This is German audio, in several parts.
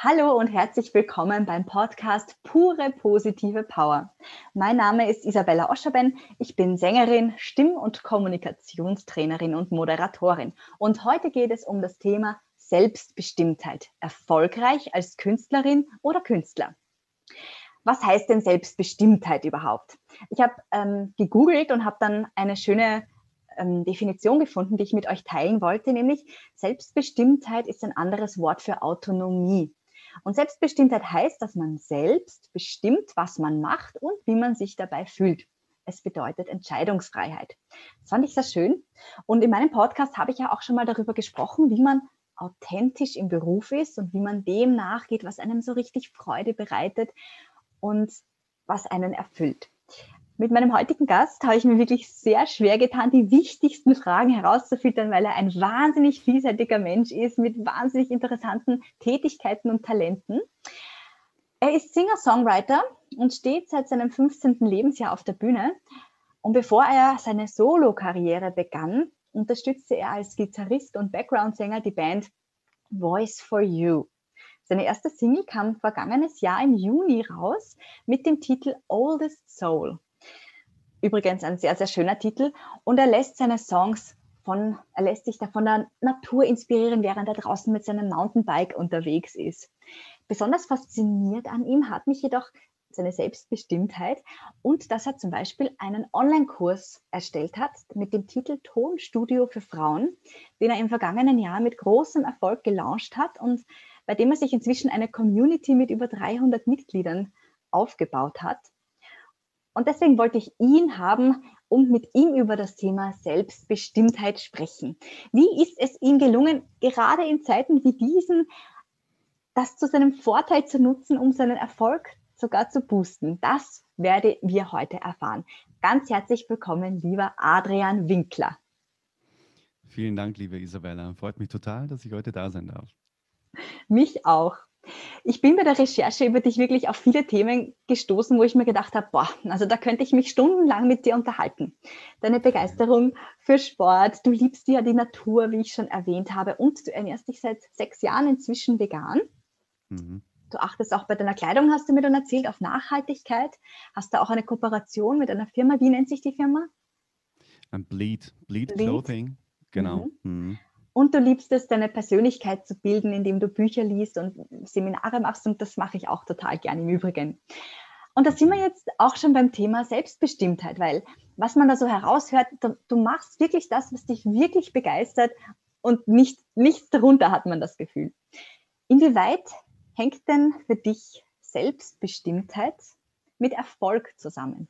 Hallo und herzlich willkommen beim Podcast Pure positive Power. Mein Name ist Isabella Oscherben. Ich bin Sängerin, Stimm- und Kommunikationstrainerin und Moderatorin. Und heute geht es um das Thema Selbstbestimmtheit. Erfolgreich als Künstlerin oder Künstler. Was heißt denn Selbstbestimmtheit überhaupt? Ich habe ähm, gegoogelt und habe dann eine schöne ähm, Definition gefunden, die ich mit euch teilen wollte, nämlich Selbstbestimmtheit ist ein anderes Wort für Autonomie. Und Selbstbestimmtheit heißt, dass man selbst bestimmt, was man macht und wie man sich dabei fühlt. Es bedeutet Entscheidungsfreiheit. Das fand ich sehr schön. Und in meinem Podcast habe ich ja auch schon mal darüber gesprochen, wie man authentisch im Beruf ist und wie man dem nachgeht, was einem so richtig Freude bereitet und was einen erfüllt. Mit meinem heutigen Gast habe ich mir wirklich sehr schwer getan, die wichtigsten Fragen herauszufiltern, weil er ein wahnsinnig vielseitiger Mensch ist mit wahnsinnig interessanten Tätigkeiten und Talenten. Er ist Singer-Songwriter und steht seit seinem 15. Lebensjahr auf der Bühne. Und bevor er seine Solo-Karriere begann, unterstützte er als Gitarrist und Background-Sänger die Band Voice for You. Seine erste Single kam vergangenes Jahr im Juni raus mit dem Titel Oldest Soul. Übrigens ein sehr, sehr schöner Titel. Und er lässt seine Songs von, er lässt sich da von der Natur inspirieren, während er draußen mit seinem Mountainbike unterwegs ist. Besonders fasziniert an ihm hat mich jedoch seine Selbstbestimmtheit und dass er zum Beispiel einen Online-Kurs erstellt hat mit dem Titel Tonstudio für Frauen, den er im vergangenen Jahr mit großem Erfolg gelauncht hat und bei dem er sich inzwischen eine Community mit über 300 Mitgliedern aufgebaut hat. Und deswegen wollte ich ihn haben und mit ihm über das Thema Selbstbestimmtheit sprechen. Wie ist es ihm gelungen, gerade in Zeiten wie diesen, das zu seinem Vorteil zu nutzen, um seinen Erfolg sogar zu boosten? Das werden wir heute erfahren. Ganz herzlich willkommen, lieber Adrian Winkler. Vielen Dank, liebe Isabella. Freut mich total, dass ich heute da sein darf. Mich auch. Ich bin bei der Recherche über dich wirklich auf viele Themen gestoßen, wo ich mir gedacht habe, boah, also da könnte ich mich stundenlang mit dir unterhalten. Deine Begeisterung für Sport, du liebst ja die Natur, wie ich schon erwähnt habe, und du ernährst dich seit sechs Jahren inzwischen vegan. Mhm. Du achtest auch bei deiner Kleidung, hast du mir dann erzählt, auf Nachhaltigkeit. Hast du auch eine Kooperation mit einer Firma? Wie nennt sich die Firma? Bleed, Bleed, Bleed. Clothing, genau. Mhm. Mhm. Und du liebst es, deine Persönlichkeit zu bilden, indem du Bücher liest und Seminare machst. Und das mache ich auch total gern im Übrigen. Und da sind wir jetzt auch schon beim Thema Selbstbestimmtheit, weil was man da so heraushört, du, du machst wirklich das, was dich wirklich begeistert und nicht, nichts darunter hat man das Gefühl. Inwieweit hängt denn für dich Selbstbestimmtheit mit Erfolg zusammen?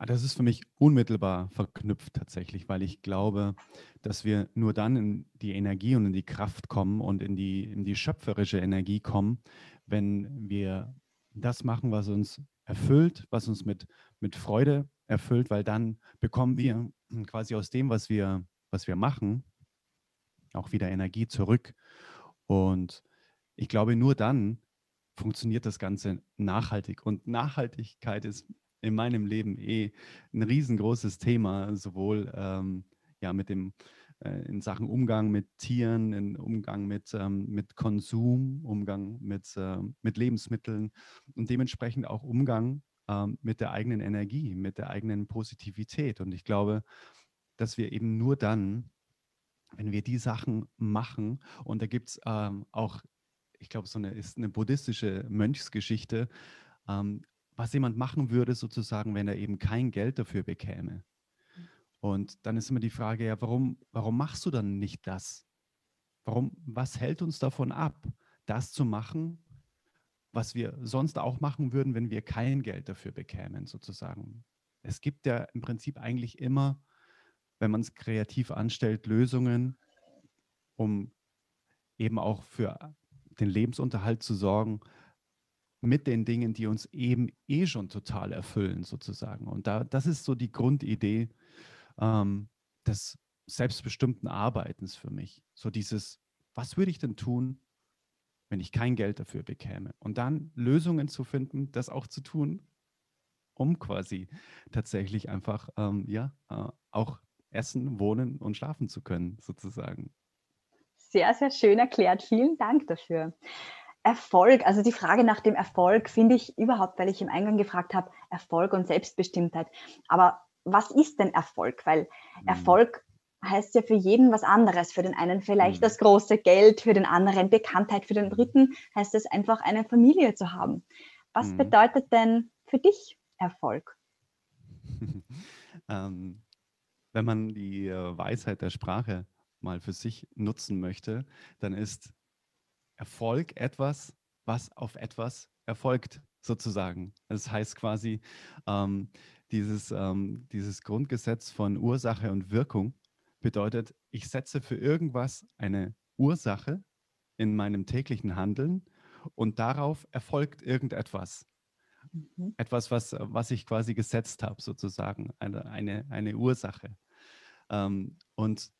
Ah, das ist für mich unmittelbar verknüpft tatsächlich, weil ich glaube, dass wir nur dann in die Energie und in die Kraft kommen und in die, in die schöpferische Energie kommen, wenn wir das machen, was uns erfüllt, was uns mit, mit Freude erfüllt, weil dann bekommen wir quasi aus dem, was wir, was wir machen, auch wieder Energie zurück. Und ich glaube, nur dann funktioniert das Ganze nachhaltig. Und Nachhaltigkeit ist in meinem Leben eh ein riesengroßes Thema, sowohl ähm, ja mit dem äh, in Sachen Umgang mit Tieren, in Umgang mit, ähm, mit Konsum, Umgang mit, äh, mit Lebensmitteln und dementsprechend auch Umgang ähm, mit der eigenen Energie, mit der eigenen Positivität. Und ich glaube, dass wir eben nur dann, wenn wir die Sachen machen, und da gibt es ähm, auch, ich glaube, so eine ist eine buddhistische Mönchsgeschichte, ähm, was jemand machen würde, sozusagen, wenn er eben kein Geld dafür bekäme. Und dann ist immer die Frage, ja, warum, warum machst du dann nicht das? Warum, was hält uns davon ab, das zu machen, was wir sonst auch machen würden, wenn wir kein Geld dafür bekämen, sozusagen? Es gibt ja im Prinzip eigentlich immer, wenn man es kreativ anstellt, Lösungen, um eben auch für den Lebensunterhalt zu sorgen, mit den Dingen, die uns eben eh schon total erfüllen, sozusagen. Und da, das ist so die Grundidee ähm, des selbstbestimmten Arbeitens für mich. So dieses, was würde ich denn tun, wenn ich kein Geld dafür bekäme? Und dann Lösungen zu finden, das auch zu tun, um quasi tatsächlich einfach, ähm, ja, äh, auch essen, wohnen und schlafen zu können, sozusagen. Sehr, sehr schön erklärt. Vielen Dank dafür. Erfolg, also die Frage nach dem Erfolg finde ich überhaupt, weil ich im Eingang gefragt habe, Erfolg und Selbstbestimmtheit. Aber was ist denn Erfolg? Weil mhm. Erfolg heißt ja für jeden was anderes. Für den einen vielleicht mhm. das große Geld, für den anderen Bekanntheit, für den mhm. dritten heißt es einfach eine Familie zu haben. Was mhm. bedeutet denn für dich Erfolg? ähm, wenn man die äh, Weisheit der Sprache mal für sich nutzen möchte, dann ist Erfolg etwas, was auf etwas erfolgt, sozusagen. Das heißt quasi, ähm, dieses, ähm, dieses Grundgesetz von Ursache und Wirkung bedeutet, ich setze für irgendwas eine Ursache in meinem täglichen Handeln und darauf erfolgt irgendetwas. Mhm. Etwas, was, was ich quasi gesetzt habe, sozusagen, eine, eine, eine Ursache. Ähm, und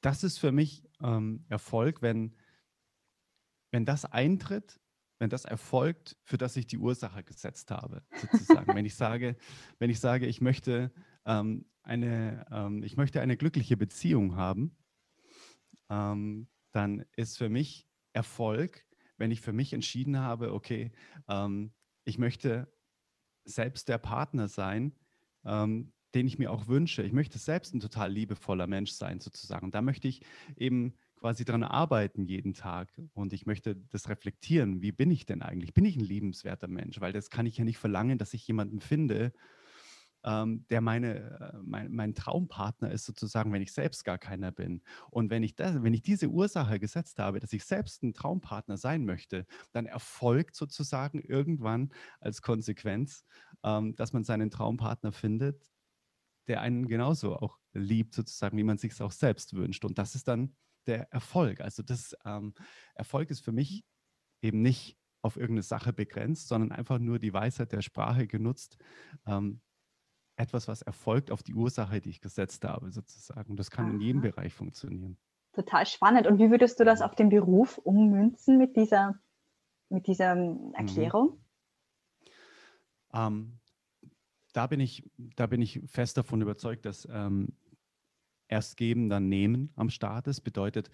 das ist für mich ähm, Erfolg, wenn, wenn das eintritt, wenn das erfolgt, für das ich die Ursache gesetzt habe, sozusagen. wenn ich sage, wenn ich sage, ich möchte ähm, eine, ähm, ich möchte eine glückliche Beziehung haben, ähm, dann ist für mich Erfolg, wenn ich für mich entschieden habe, okay, ähm, ich möchte selbst der Partner sein, ähm, den ich mir auch wünsche. Ich möchte selbst ein total liebevoller Mensch sein, sozusagen. Da möchte ich eben quasi dran arbeiten jeden Tag und ich möchte das reflektieren. Wie bin ich denn eigentlich? Bin ich ein liebenswerter Mensch? Weil das kann ich ja nicht verlangen, dass ich jemanden finde, ähm, der meine, äh, mein, mein, Traumpartner ist, sozusagen, wenn ich selbst gar keiner bin. Und wenn ich, das, wenn ich diese Ursache gesetzt habe, dass ich selbst ein Traumpartner sein möchte, dann erfolgt sozusagen irgendwann als Konsequenz, ähm, dass man seinen Traumpartner findet, der einen genauso auch liebt, sozusagen, wie man sich es auch selbst wünscht. Und das ist dann der Erfolg. Also das ähm, Erfolg ist für mich eben nicht auf irgendeine Sache begrenzt, sondern einfach nur die Weisheit der Sprache genutzt. Ähm, etwas, was erfolgt auf die Ursache, die ich gesetzt habe, sozusagen. Das kann Aha. in jedem Bereich funktionieren. Total spannend. Und wie würdest du das auf den Beruf ummünzen mit dieser, mit dieser mhm. Erklärung? Mhm. Ähm, da bin ich, da bin ich fest davon überzeugt, dass ähm, erst geben, dann nehmen am Start ist. Bedeutet,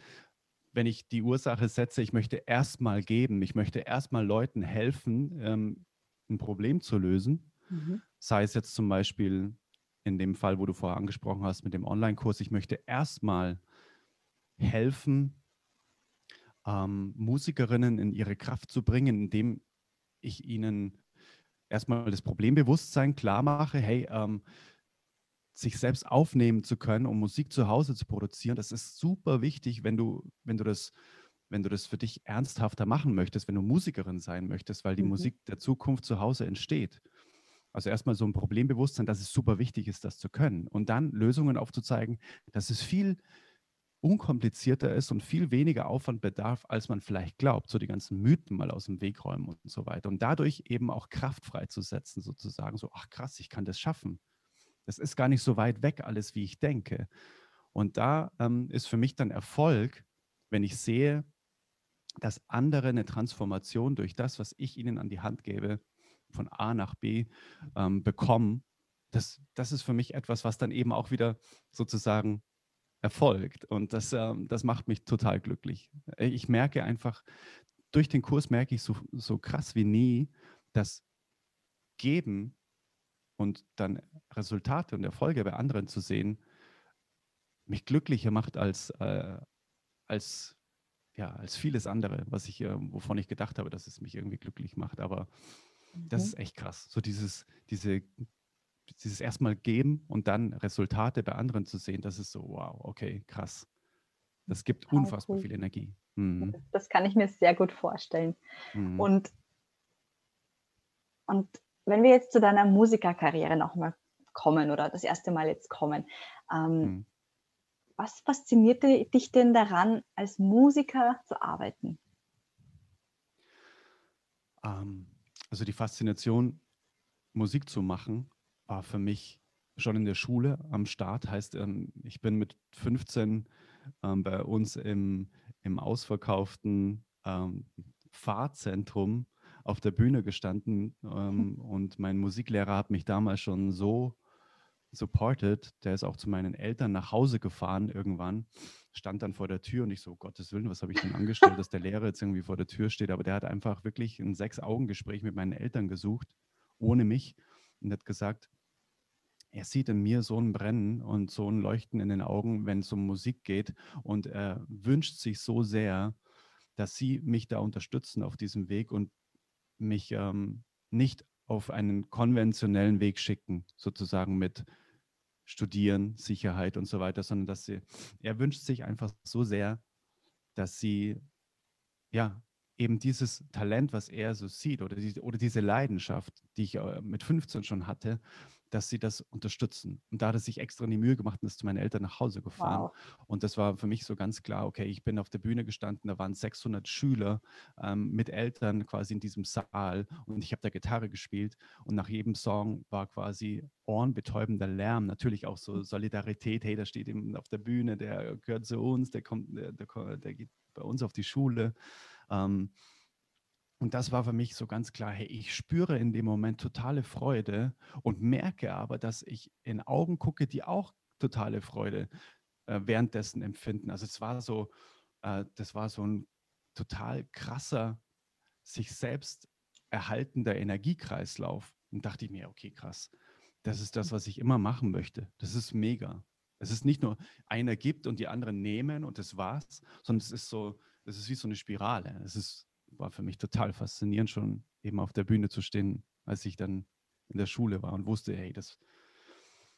wenn ich die Ursache setze, ich möchte erstmal geben, ich möchte erstmal Leuten helfen, ähm, ein Problem zu lösen, mhm. sei es jetzt zum Beispiel in dem Fall, wo du vorher angesprochen hast mit dem Online-Kurs, ich möchte erstmal helfen, ähm, Musikerinnen in ihre Kraft zu bringen, indem ich ihnen erstmal das Problembewusstsein klar mache, hey, ähm, sich selbst aufnehmen zu können, um Musik zu Hause zu produzieren, das ist super wichtig, wenn du, wenn du das, wenn du das für dich ernsthafter machen möchtest, wenn du Musikerin sein möchtest, weil die mhm. Musik der Zukunft zu Hause entsteht. Also erstmal so ein Problembewusstsein, dass es super wichtig ist, das zu können. Und dann Lösungen aufzuzeigen, dass es viel unkomplizierter ist und viel weniger Aufwand bedarf, als man vielleicht glaubt. So die ganzen Mythen mal aus dem Weg räumen und so weiter. Und dadurch eben auch Kraft freizusetzen, sozusagen. So, ach krass, ich kann das schaffen. Das ist gar nicht so weit weg alles, wie ich denke. Und da ähm, ist für mich dann Erfolg, wenn ich sehe, dass andere eine Transformation durch das, was ich ihnen an die Hand gebe, von A nach B ähm, bekommen. Das, das ist für mich etwas, was dann eben auch wieder sozusagen erfolgt. Und das, ähm, das macht mich total glücklich. Ich merke einfach, durch den Kurs merke ich so, so krass wie nie, dass Geben und dann Resultate und Erfolge bei anderen zu sehen, mich glücklicher macht als, äh, als, ja, als vieles andere, was ich, äh, wovon ich gedacht habe, dass es mich irgendwie glücklich macht. Aber mhm. das ist echt krass. So dieses, diese, dieses erstmal geben und dann Resultate bei anderen zu sehen, das ist so, wow, okay, krass. Das gibt unfassbar cool. viel Energie. Mhm. Das kann ich mir sehr gut vorstellen. Mhm. Und, und wenn wir jetzt zu deiner Musikerkarriere nochmal kommen oder das erste Mal jetzt kommen, ähm, mhm. was faszinierte dich denn daran, als Musiker zu arbeiten? Ähm, also die Faszination, Musik zu machen, war für mich schon in der Schule am Start. Heißt, ähm, ich bin mit 15 ähm, bei uns im, im ausverkauften Fahrzentrum auf der Bühne gestanden ähm, und mein Musiklehrer hat mich damals schon so supported. Der ist auch zu meinen Eltern nach Hause gefahren irgendwann, stand dann vor der Tür und ich so, Gottes Willen, was habe ich denn angestellt, dass der Lehrer jetzt irgendwie vor der Tür steht. Aber der hat einfach wirklich ein Sechs-Augen-Gespräch mit meinen Eltern gesucht, ohne mich, und hat gesagt, er sieht in mir so ein Brennen und so ein Leuchten in den Augen, wenn es um Musik geht. Und er wünscht sich so sehr, dass sie mich da unterstützen auf diesem Weg und mich ähm, nicht auf einen konventionellen Weg schicken, sozusagen mit Studieren, Sicherheit und so weiter, sondern dass sie, er wünscht sich einfach so sehr, dass sie ja eben dieses Talent, was er so sieht oder, die, oder diese Leidenschaft, die ich äh, mit 15 schon hatte, dass sie das unterstützen. Und da hat er sich extra in die Mühe gemacht und ist zu meinen Eltern nach Hause gefahren. Wow. Und das war für mich so ganz klar, okay, ich bin auf der Bühne gestanden, da waren 600 Schüler ähm, mit Eltern quasi in diesem Saal und ich habe da Gitarre gespielt und nach jedem Song war quasi ohrenbetäubender Lärm, natürlich auch so Solidarität, hey, da steht eben auf der Bühne, der gehört zu uns, der kommt, der, der, der geht bei uns auf die Schule. Ähm, und das war für mich so ganz klar, hey, ich spüre in dem Moment totale Freude und merke aber, dass ich in Augen gucke, die auch totale Freude äh, währenddessen empfinden. Also es war so, äh, das war so ein total krasser, sich selbst erhaltender Energiekreislauf. Und dachte ich mir, okay, krass, das ist das, was ich immer machen möchte. Das ist mega. Es ist nicht nur einer gibt und die anderen nehmen und das war's, sondern es ist so, es ist wie so eine Spirale. Es ist war für mich total faszinierend, schon eben auf der Bühne zu stehen, als ich dann in der Schule war und wusste, hey, das,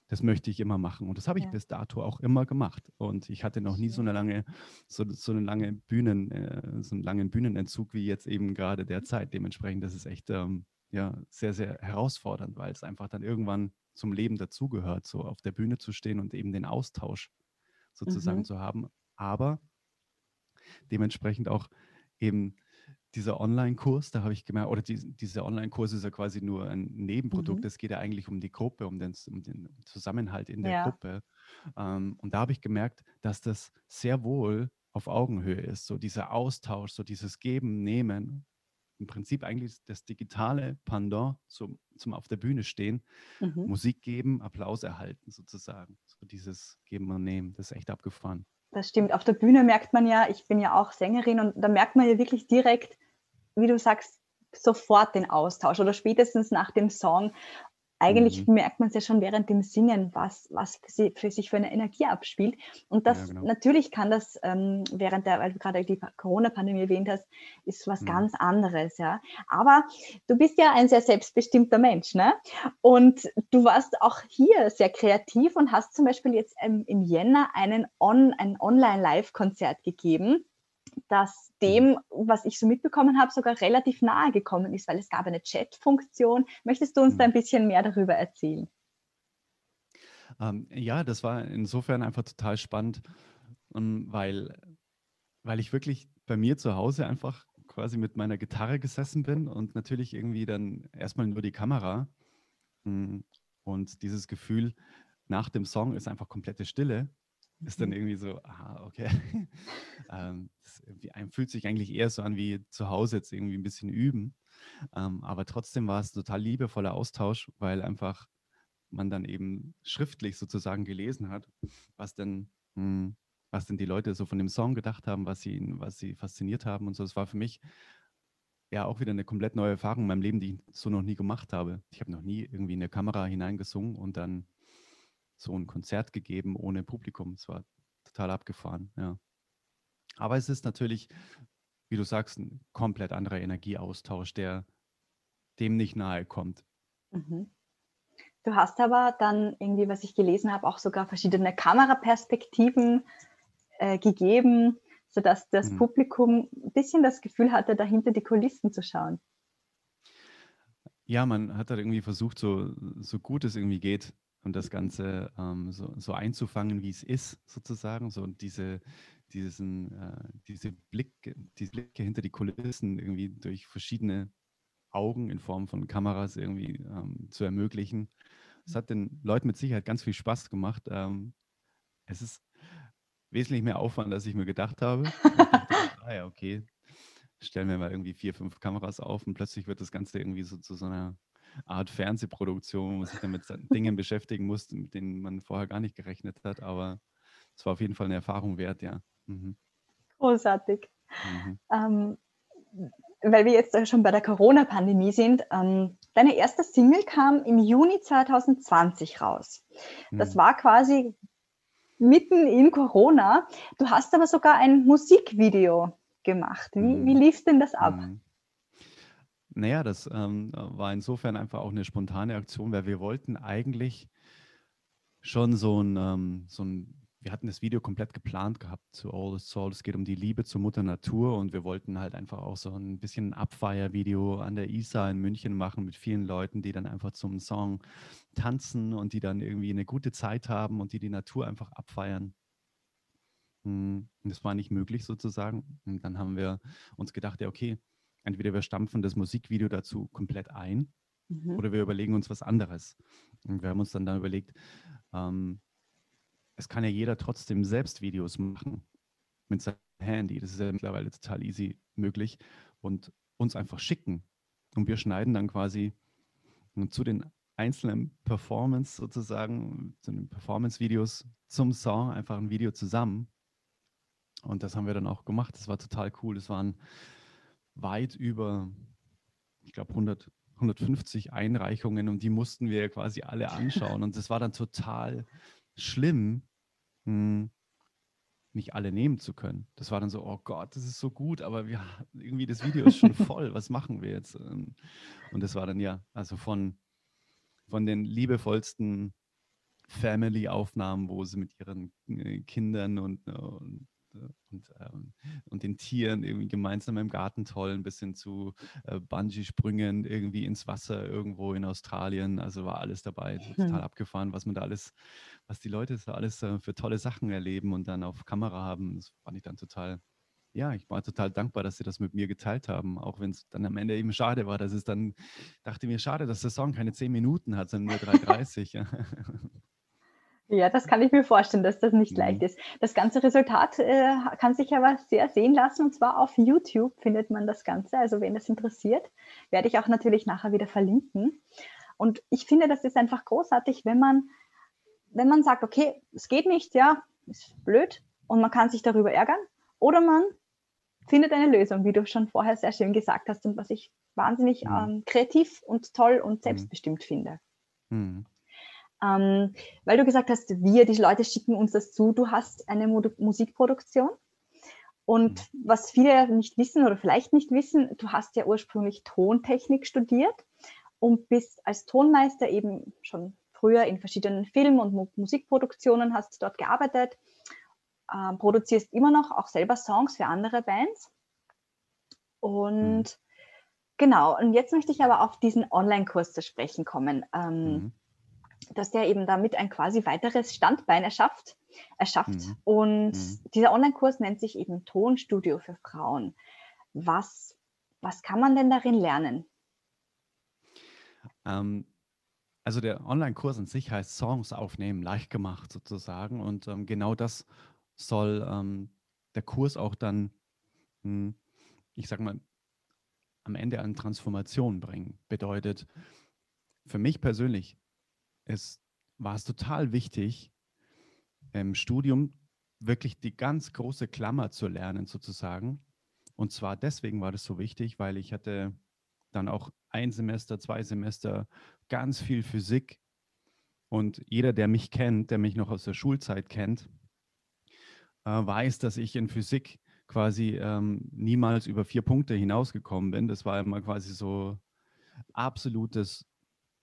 das möchte ich immer machen. Und das habe ich ja. bis dato auch immer gemacht. Und ich hatte noch nie so eine lange, so, so eine lange Bühnen, äh, so einen langen Bühnenentzug wie jetzt eben gerade derzeit. Dementsprechend, das ist echt ähm, ja, sehr, sehr herausfordernd, weil es einfach dann irgendwann zum Leben dazugehört, so auf der Bühne zu stehen und eben den Austausch sozusagen mhm. zu haben. Aber dementsprechend auch eben dieser Online-Kurs, da habe ich gemerkt, oder die, dieser Online-Kurs ist ja quasi nur ein Nebenprodukt. Es geht ja eigentlich um die Gruppe, um den, um den Zusammenhalt in der ja. Gruppe. Ähm, und da habe ich gemerkt, dass das sehr wohl auf Augenhöhe ist. So dieser Austausch, so dieses Geben, Nehmen. Im Prinzip eigentlich das digitale Pendant zum, zum auf der Bühne stehen, mhm. Musik geben, Applaus erhalten sozusagen. So dieses Geben und Nehmen, das ist echt abgefahren. Das stimmt. Auf der Bühne merkt man ja, ich bin ja auch Sängerin und da merkt man ja wirklich direkt, wie du sagst, sofort den Austausch oder spätestens nach dem Song. Eigentlich mhm. merkt man es ja schon während dem Singen, was, was für, sie, für sich für eine Energie abspielt. Und das ja, genau. natürlich kann das ähm, während der, weil du gerade die Corona-Pandemie erwähnt hast, ist was mhm. ganz anderes, ja. Aber du bist ja ein sehr selbstbestimmter Mensch, ne? Und du warst auch hier sehr kreativ und hast zum Beispiel jetzt im, im Jänner einen On, ein Online-Live-Konzert gegeben das dem, was ich so mitbekommen habe, sogar relativ nahe gekommen ist, weil es gab eine Chat-Funktion. Möchtest du uns da ein mhm. bisschen mehr darüber erzählen? Ähm, ja, das war insofern einfach total spannend, ähm, weil, weil ich wirklich bei mir zu Hause einfach quasi mit meiner Gitarre gesessen bin und natürlich irgendwie dann erstmal nur die Kamera hm, und dieses Gefühl nach dem Song ist einfach komplette Stille ist dann mhm. irgendwie so, aha, okay. ähm, einem fühlt sich eigentlich eher so an wie zu Hause jetzt irgendwie ein bisschen üben. Ähm, aber trotzdem war es ein total liebevoller Austausch, weil einfach man dann eben schriftlich sozusagen gelesen hat, was denn, mh, hm, was denn die Leute so von dem Song gedacht haben, was sie, was sie fasziniert haben und so. Es war für mich ja auch wieder eine komplett neue Erfahrung in meinem Leben, die ich so noch nie gemacht habe. Ich habe noch nie irgendwie in eine Kamera hineingesungen und dann so ein Konzert gegeben ohne Publikum. Es war total abgefahren, ja. Aber es ist natürlich, wie du sagst, ein komplett anderer Energieaustausch, der dem nicht nahe kommt. Mhm. Du hast aber dann irgendwie, was ich gelesen habe, auch sogar verschiedene Kameraperspektiven äh, gegeben, sodass das mhm. Publikum ein bisschen das Gefühl hatte, dahinter die Kulissen zu schauen. Ja, man hat halt irgendwie versucht, so, so gut es irgendwie geht, und das Ganze ähm, so, so, einzufangen, wie es ist, sozusagen, so diese, diesen, äh, diese, Blick, diese Blicke hinter die Kulissen irgendwie durch verschiedene Augen in Form von Kameras irgendwie ähm, zu ermöglichen. Es hat den Leuten mit Sicherheit ganz viel Spaß gemacht. Ähm, es ist wesentlich mehr Aufwand, als ich mir gedacht habe. dachte, ah ja, okay, stellen wir mal irgendwie vier, fünf Kameras auf und plötzlich wird das Ganze irgendwie so zu so einer Art Fernsehproduktion, wo man sich dann mit Dingen beschäftigen muss, mit denen man vorher gar nicht gerechnet hat. Aber es war auf jeden Fall eine Erfahrung wert, ja. Mhm. Großartig. Mhm. Ähm, weil wir jetzt schon bei der Corona-Pandemie sind, ähm, deine erste Single kam im Juni 2020 raus. Das mhm. war quasi mitten in Corona. Du hast aber sogar ein Musikvideo gemacht. Wie, mhm. wie lief denn das ab? Mhm. Naja, das ähm, war insofern einfach auch eine spontane Aktion, weil wir wollten eigentlich schon so ein, ähm, so ein wir hatten das Video komplett geplant gehabt zu All the Soul. Es geht um die Liebe zur Mutter Natur und wir wollten halt einfach auch so ein bisschen ein Abfeiervideo an der ISA in München machen mit vielen Leuten, die dann einfach zum Song tanzen und die dann irgendwie eine gute Zeit haben und die die Natur einfach abfeiern. Hm, und das war nicht möglich sozusagen. Und dann haben wir uns gedacht, ja, okay, entweder wir stampfen das Musikvideo dazu komplett ein mhm. oder wir überlegen uns was anderes. Und wir haben uns dann, dann überlegt, ähm, es kann ja jeder trotzdem selbst Videos machen mit seinem Handy. Das ist ja mittlerweile total easy möglich und uns einfach schicken. Und wir schneiden dann quasi zu den einzelnen Performance sozusagen, zu den Performance-Videos zum Song einfach ein Video zusammen. Und das haben wir dann auch gemacht. Das war total cool. Das waren weit über, ich glaube, 100, 150 Einreichungen und die mussten wir quasi alle anschauen. Und das war dann total schlimm, mh, hm, nicht alle nehmen zu können. Das war dann so, oh Gott, das ist so gut, aber wir, irgendwie das Video ist schon voll, was machen wir jetzt? Ähm, und das war dann ja, also von, von den liebevollsten Family-Aufnahmen, wo sie mit ihren äh, Kindern und, und und, ähm, und den Tieren irgendwie gemeinsam im Garten tollen, bis hin zu äh, Bungee-Sprüngen irgendwie ins Wasser irgendwo in Australien. Also war alles dabei, total hm. abgefahren, was man da alles, was die Leute so alles äh, für tolle Sachen erleben und dann auf Kamera haben. Das fand ich dann total ja, ich war total dankbar, dass sie das mit mir geteilt haben, auch wenn es dann am Ende eben schade war, dass es dann, dachte mir, schade, dass der Song keine zehn Minuten hat, sondern nur 3,30. Ja, das kann ich mir vorstellen, dass das nicht mhm. leicht ist. Das ganze Resultat äh, kann sich aber sehr sehen lassen und zwar auf YouTube findet man das Ganze. Also wenn das interessiert, werde ich auch natürlich nachher wieder verlinken. Und ich finde, das ist einfach großartig, wenn man, wenn man sagt, okay, es geht nicht, ja, ist blöd und man kann sich darüber ärgern oder man findet eine Lösung, wie du schon vorher sehr schön gesagt hast und was ich wahnsinnig mhm. ähm, kreativ und toll und mhm. selbstbestimmt mhm. finde. Mhm. Ähm, weil du gesagt hast, wir, die Leute schicken uns das zu. Du hast eine Mo Musikproduktion. Und mhm. was viele nicht wissen oder vielleicht nicht wissen, du hast ja ursprünglich Tontechnik studiert und bist als Tonmeister eben schon früher in verschiedenen Film- und Mu Musikproduktionen, hast dort gearbeitet, äh, produzierst immer noch auch selber Songs für andere Bands. Und mhm. genau, und jetzt möchte ich aber auf diesen Online-Kurs zu sprechen kommen. Ähm, mhm dass der eben damit ein quasi weiteres Standbein erschafft. erschafft. Mhm. Und mhm. dieser Online-Kurs nennt sich eben Tonstudio für Frauen. Was, was kann man denn darin lernen? Ähm, also der Online-Kurs an sich heißt Songs aufnehmen, leicht gemacht sozusagen. Und ähm, genau das soll ähm, der Kurs auch dann, mh, hm, ich sag mal, am Ende an Transformation bringen. Bedeutet, für mich persönlich es war es total wichtig, im Studium wirklich die ganz große Klammer zu lernen, sozusagen. Und zwar deswegen war das so wichtig, weil ich hatte dann auch ein Semester, zwei Semester ganz viel Physik. Und jeder, der mich kennt, der mich noch aus der Schulzeit kennt, äh, weiß, dass ich in Physik quasi ähm, niemals über vier Punkte hinausgekommen bin. Das war immer quasi so absolutes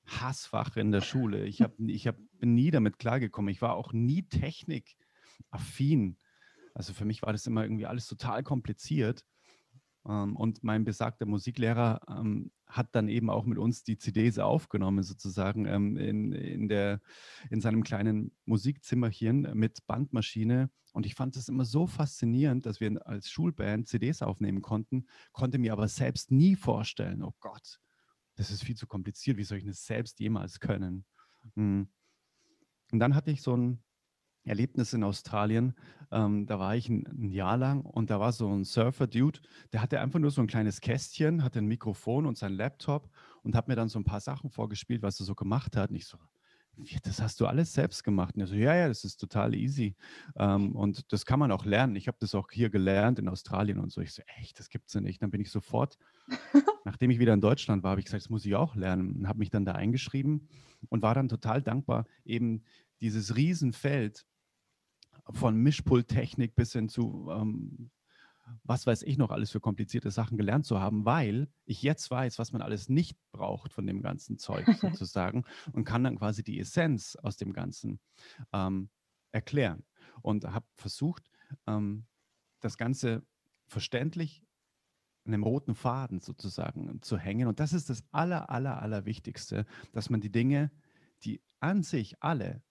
Hassfach in der Schule. Ich, hab, ich hab, bin nie damit klargekommen. Ich war auch nie technikaffin. Also für mich war das immer irgendwie alles total kompliziert. Ähm, und mein besagter Musiklehrer ähm, hat dann eben auch mit uns die CDs aufgenommen, sozusagen ähm, in, in, der, in seinem kleinen Musikzimmerchen mit Bandmaschine. Und ich fand es immer so faszinierend, dass wir als Schulband CDs aufnehmen konnten, konnte mir aber selbst nie vorstellen, oh Gott, das ist viel zu kompliziert, wie soll ich das selbst jemals können? Hm. Und dann hatte ich so ein Erlebnis in Australien. Ähm, da war ich ein, ein, Jahr lang und da war so ein Surfer-Dude, der hatte einfach nur so ein kleines Kästchen, hatte ein Mikrofon und sein Laptop und habe mir dann so ein paar Sachen vorgespielt, was er so gemacht hat. Und ich so, das hast du alles selbst gemacht. Und er so, ja, ja, das ist total easy. Ähm, und das kann man auch lernen. Ich habe das auch hier gelernt in Australien und so. Ich so, echt, das gibt es ja nicht. Dann bin ich sofort, nachdem ich wieder in Deutschland war, habe ich gesagt, das muss ich auch lernen. Und habe mich dann da eingeschrieben und war dann total dankbar, eben dieses Riesenfeld von Mischpulttechnik bis hin zu ähm, was weiß ich noch alles für komplizierte Sachen gelernt zu haben, weil ich jetzt weiß, was man alles nicht braucht von dem ganzen Zeug sozusagen und kann dann quasi die Essenz aus dem Ganzen ähm, erklären. Und habe versucht, ähm, das Ganze verständlich einem roten Faden sozusagen zu hängen. Und das ist das Aller, Aller, Allerwichtigste, dass man die Dinge, die an sich alle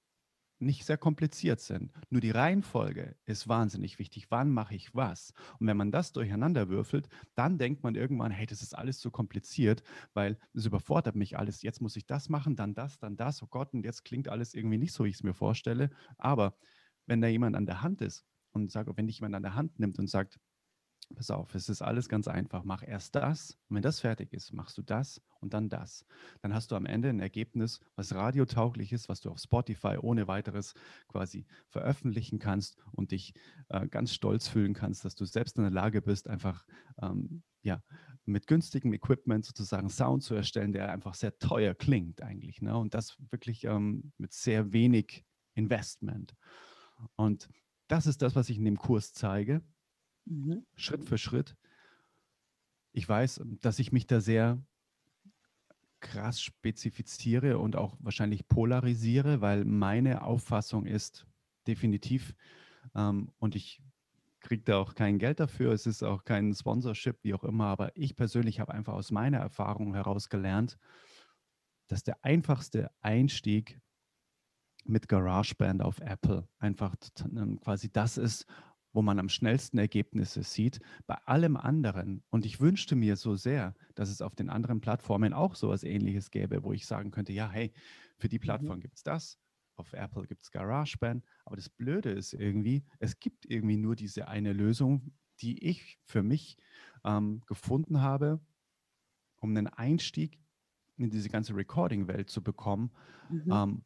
nicht sehr kompliziert sind. Nur die Reihenfolge ist wahnsinnig wichtig. Wann mache ich was? Und wenn man das durcheinander würfelt, dann denkt man irgendwann, hey, das ist alles zu kompliziert, weil es überfordert mich alles. Jetzt muss ich das machen, dann das, dann das. Oh Gott, und jetzt klingt alles irgendwie nicht so, wie ich es mir vorstelle. Aber wenn da jemand an der Hand ist und sagt, wenn dich jemand an der Hand nimmt und sagt, Pass auf, es ist alles ganz einfach. Mach erst das und wenn das fertig ist, machst du das und dann das. Dann hast du am Ende ein Ergebnis, was radiotauglich ist, was du auf Spotify ohne weiteres quasi veröffentlichen kannst und dich äh, ganz stolz fühlen kannst, dass du selbst in der Lage bist, einfach ähm, ja, mit günstigem Equipment sozusagen Sound zu erstellen, der einfach sehr teuer klingt eigentlich. Ne? Und das wirklich ähm, mit sehr wenig Investment. Und das ist das, was ich in dem Kurs zeige. Mhm. Schritt für Schritt. Ich weiß, dass ich mich da sehr krass spezifiziere und auch wahrscheinlich polarisiere, weil meine Auffassung ist definitiv, ähm, und ich kriege da auch kein Geld dafür, es ist auch kein Sponsorship, wie auch immer, aber ich persönlich habe einfach aus meiner Erfahrung heraus gelernt, dass der einfachste Einstieg mit GarageBand auf Apple einfach quasi das ist, wo man am schnellsten Ergebnisse sieht. Bei allem anderen, und ich wünschte mir so sehr, dass es auf den anderen Plattformen auch so etwas Ähnliches gäbe, wo ich sagen könnte, ja, hey, für die mhm. Plattform gibt es das, auf Apple gibt es GarageBand, aber das Blöde ist irgendwie, es gibt irgendwie nur diese eine Lösung, die ich für mich ähm, gefunden habe, um einen Einstieg in diese ganze Recording-Welt zu bekommen, mhm. ähm,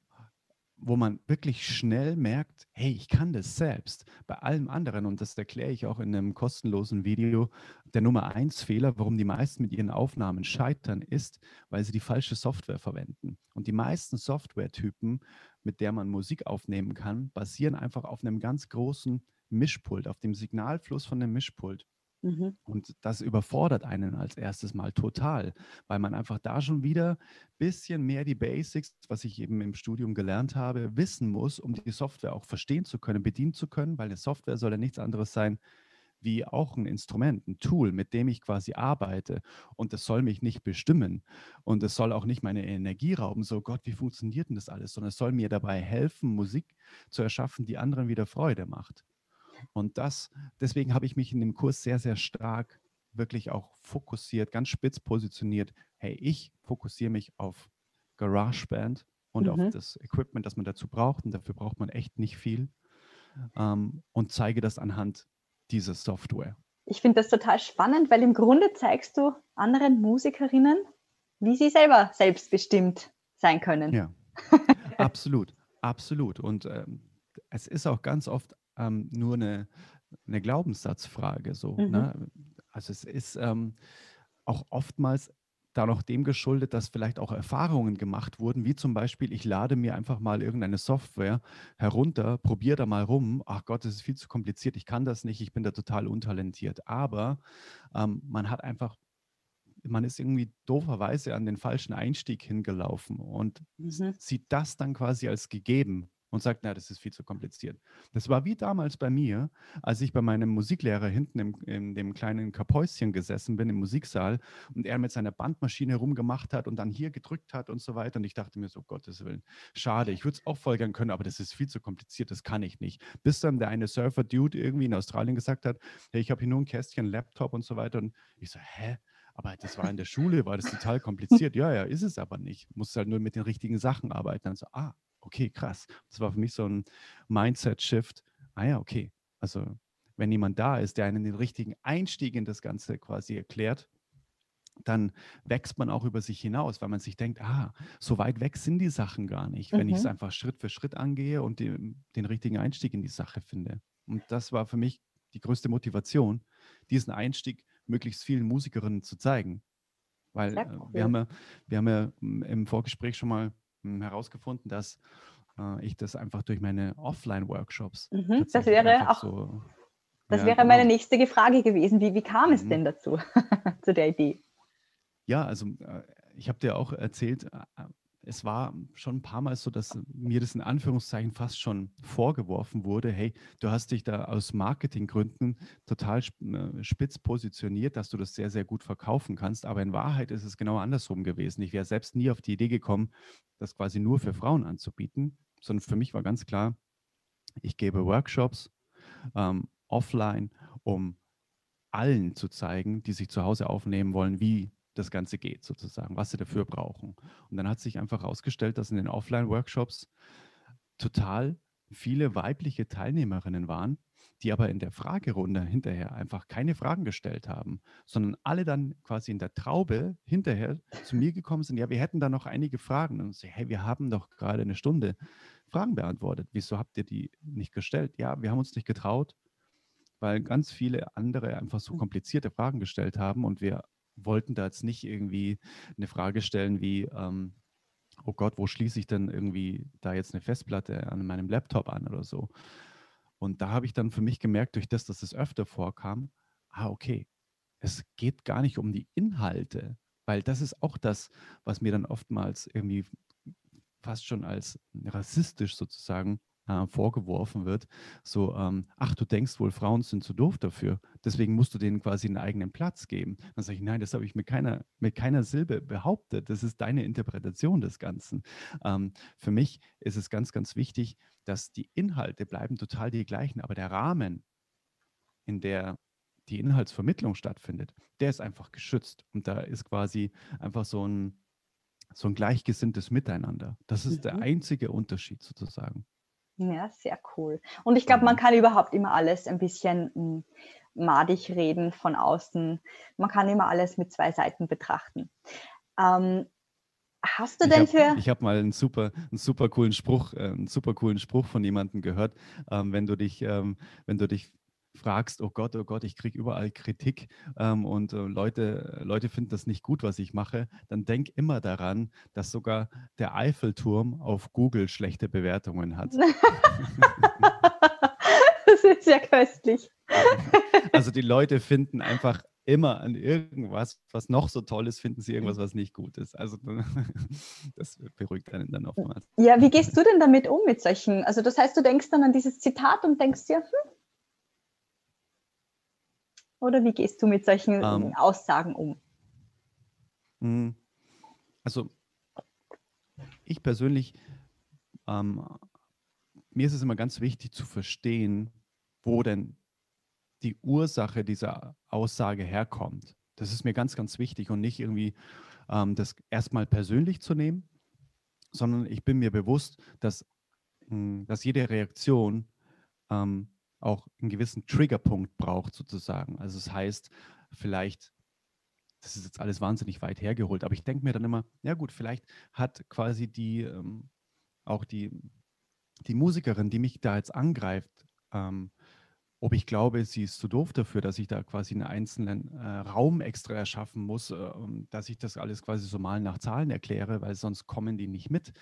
wo man wirklich schnell merkt, hey, ich kann das selbst. Bei allem anderen, und das erkläre ich auch in einem kostenlosen Video, der Nummer eins Fehler, warum die meisten mit ihren Aufnahmen scheitern, ist, weil sie die falsche Software verwenden. Und die meisten Softwaretypen, mit der man Musik aufnehmen kann, basieren einfach auf einem ganz großen Mischpult, auf dem Signalfluss von dem Mischpult. Mhm. Und das überfordert einen als erstes Mal total, weil man einfach da schon wieder ein bisschen mehr die Basics, was ich eben im Studium gelernt habe, wissen muss, um die Software auch verstehen zu können, bedienen zu können, weil eine Software soll ja nichts anderes sein wie auch ein Instrument, ein Tool, mit dem ich quasi arbeite. Und das soll mich nicht bestimmen. Und es soll auch nicht meine Energie rauben. So, Gott, wie funktioniert denn das alles? Sondern es soll mir dabei helfen, Musik zu erschaffen, die anderen wieder Freude macht. Und das, deswegen habe ich mich in dem Kurs sehr, sehr stark wirklich auch fokussiert, ganz spitz positioniert. Hey, ich fokussiere mich auf GarageBand und mhm. auf das Equipment, das man dazu braucht. Und dafür braucht man echt nicht viel. Ähm, und zeige das anhand dieser Software. Ich finde das total spannend, weil im Grunde zeigst du anderen Musikerinnen, wie sie selber selbstbestimmt sein können. Ja, absolut, absolut. Und ähm, es ist auch ganz oft ähm, nur eine, eine Glaubenssatzfrage. So, mhm. ne? Also es ist ähm, auch oftmals da noch dem geschuldet, dass vielleicht auch Erfahrungen gemacht wurden, wie zum Beispiel, ich lade mir einfach mal irgendeine Software herunter, probiere da mal rum, ach Gott, das ist viel zu kompliziert, ich kann das nicht, ich bin da total untalentiert. Aber ähm, man hat einfach, man ist irgendwie dooferweise an den falschen Einstieg hingelaufen und mhm. sieht das dann quasi als gegeben und sagt, na, das ist viel zu kompliziert. Das war wie damals bei mir, als ich bei meinem Musiklehrer hinten im, in dem kleinen Kapäuschen gesessen bin im Musiksaal und er mit seiner Bandmaschine rumgemacht hat und dann hier gedrückt hat und so weiter. Und ich dachte mir so, Gottes Willen, schade, ich würde es auch folgern können, aber das ist viel zu kompliziert, das kann ich nicht. Bis dann der eine Surfer-Dude irgendwie in Australien gesagt hat, hey, ich habe hier nur ein Kästchen, Laptop und so weiter. Und ich so, hä? Aber das war in der Schule, war das total kompliziert. Ja, ja, ist es aber nicht. Muss halt nur mit den richtigen Sachen arbeiten. Dann so, ah, okay, krass. Das war für mich so ein Mindset-Shift. Ah ja, okay. Also wenn jemand da ist, der einen den richtigen Einstieg in das Ganze quasi erklärt, dann wächst man auch über sich hinaus, weil man sich denkt, ah, so weit weg sind die Sachen gar nicht, wenn ich es Mhm. einfach Schritt für Schritt angehe und den, den richtigen Einstieg in die Sache finde. Und das war für mich die größte Motivation, diesen Einstieg möglichst vielen Musikerinnen zu zeigen. Weil äh, wir haben ja, wir haben ja mm, im Vorgespräch schon mal herausgefunden, dass äh, ich das einfach durch meine Offline-Workshops Mhm. Das wäre auch, so, das ja, wäre meine genau. nächste Frage gewesen. Wie, wie kam es Mhm. denn dazu, zu der Idee? Ja, also äh, ich habe dir auch erzählt, äh, äh, es war schon ein paar Mal so, dass mir das in Anführungszeichen fast schon vorgeworfen wurde, hey, du hast dich da aus Marketinggründen total äh, spitz positioniert, dass du das sehr, sehr gut verkaufen kannst. Aber in Wahrheit ist es genau andersrum gewesen. Ich wäre selbst nie auf die Idee gekommen, das quasi nur für Frauen anzubieten, sondern für mich war ganz klar, ich gebe Workshops ähm, offline, um allen zu zeigen, die sich zu Hause aufnehmen wollen, wie das Ganze geht, sozusagen, was sie dafür brauchen. Und dann hat sich einfach herausgestellt, dass in den Offline-Workshops total viele weibliche Teilnehmerinnen waren, die aber in der Fragerunde hinterher einfach keine Fragen gestellt haben, sondern alle dann quasi in der Traube hinterher zu mir gekommen sind, ja, wir hätten da noch einige Fragen. Und ich so, hey, wir haben doch gerade eine Stunde Fragen beantwortet. Wieso habt ihr die nicht gestellt? Ja, wir haben uns nicht getraut, weil ganz viele andere einfach so komplizierte Fragen gestellt haben und wir wollten da jetzt nicht irgendwie eine Frage stellen wie, ähm, oh Gott, wo schließe ich denn irgendwie da jetzt eine Festplatte an meinem Laptop an oder so. Und da habe ich dann für mich gemerkt, durch das, dass es öfter vorkam, ah, okay, es geht gar nicht um die Inhalte, weil das ist auch das, was mir dann oftmals irgendwie fast schon als rassistisch sozusagen äh, vorgeworfen wird. So, ähm, ach, du denkst wohl, Frauen sind zu doof dafür. Deswegen musst du denen quasi einen eigenen Platz geben. Dann sage ich, nein, das habe ich mit keiner, mit keiner Silbe behauptet. Das ist deine Interpretation des Ganzen. Ähm, für mich ist es ganz, ganz wichtig, dass die Inhalte bleiben total die gleichen, aber der Rahmen, in der die Inhaltsvermittlung stattfindet, der ist einfach geschützt. Und da ist quasi einfach so ein, so ein gleichgesinntes Miteinander. Das ist der Mhm. einzige Unterschied sozusagen. Ja, sehr cool. Und ich glaube, man Mhm. kann überhaupt immer alles ein bisschen mm, madig reden von außen. Man kann immer alles mit zwei Seiten betrachten. Ähm, hast du Ich denn habe für... ich hab mal einen super, einen super coolen Spruch, äh, einen super coolen Spruch von jemandem gehört. Ähm, wenn du dich, ähm, wenn du dich fragst, oh Gott, oh Gott, ich kriege überall Kritik ähm, und äh, Leute, Leute finden das nicht gut, was ich mache, dann denk immer daran, dass sogar der Eiffelturm auf Google schlechte Bewertungen hat. das ist ja köstlich. Also die Leute finden einfach immer an irgendwas, was noch so toll ist, finden sie irgendwas, was nicht gut ist. Also das beruhigt einen dann oftmals. Ja, wie gehst du denn damit um mit solchen? Also das heißt, du denkst dann an dieses Zitat und denkst dir, hm? Oder wie gehst du mit solchen Ähm. Aussagen um? Mm, Also ich persönlich, ähm, mir ist es immer ganz wichtig zu verstehen, wo denn die Ursache dieser Aussage herkommt. Das ist mir ganz, ganz wichtig und nicht irgendwie ähm, das erstmal persönlich zu nehmen, sondern ich bin mir bewusst, dass, mh, dass jede Reaktion ähm, auch einen gewissen Triggerpunkt braucht sozusagen. Also es heißt, vielleicht das ist jetzt alles wahnsinnig weit hergeholt, aber ich denke mir dann immer, ja gut, vielleicht hat quasi die, ähm, auch die, die Musikerin, die mich da jetzt angreift, ähm, ob ich glaube, sie ist zu doof dafür, dass ich da quasi einen einzelnen äh, Raum extra erschaffen muss, äh, dass ich das alles quasi so mal nach Zahlen erkläre, weil sonst kommen die nicht mit.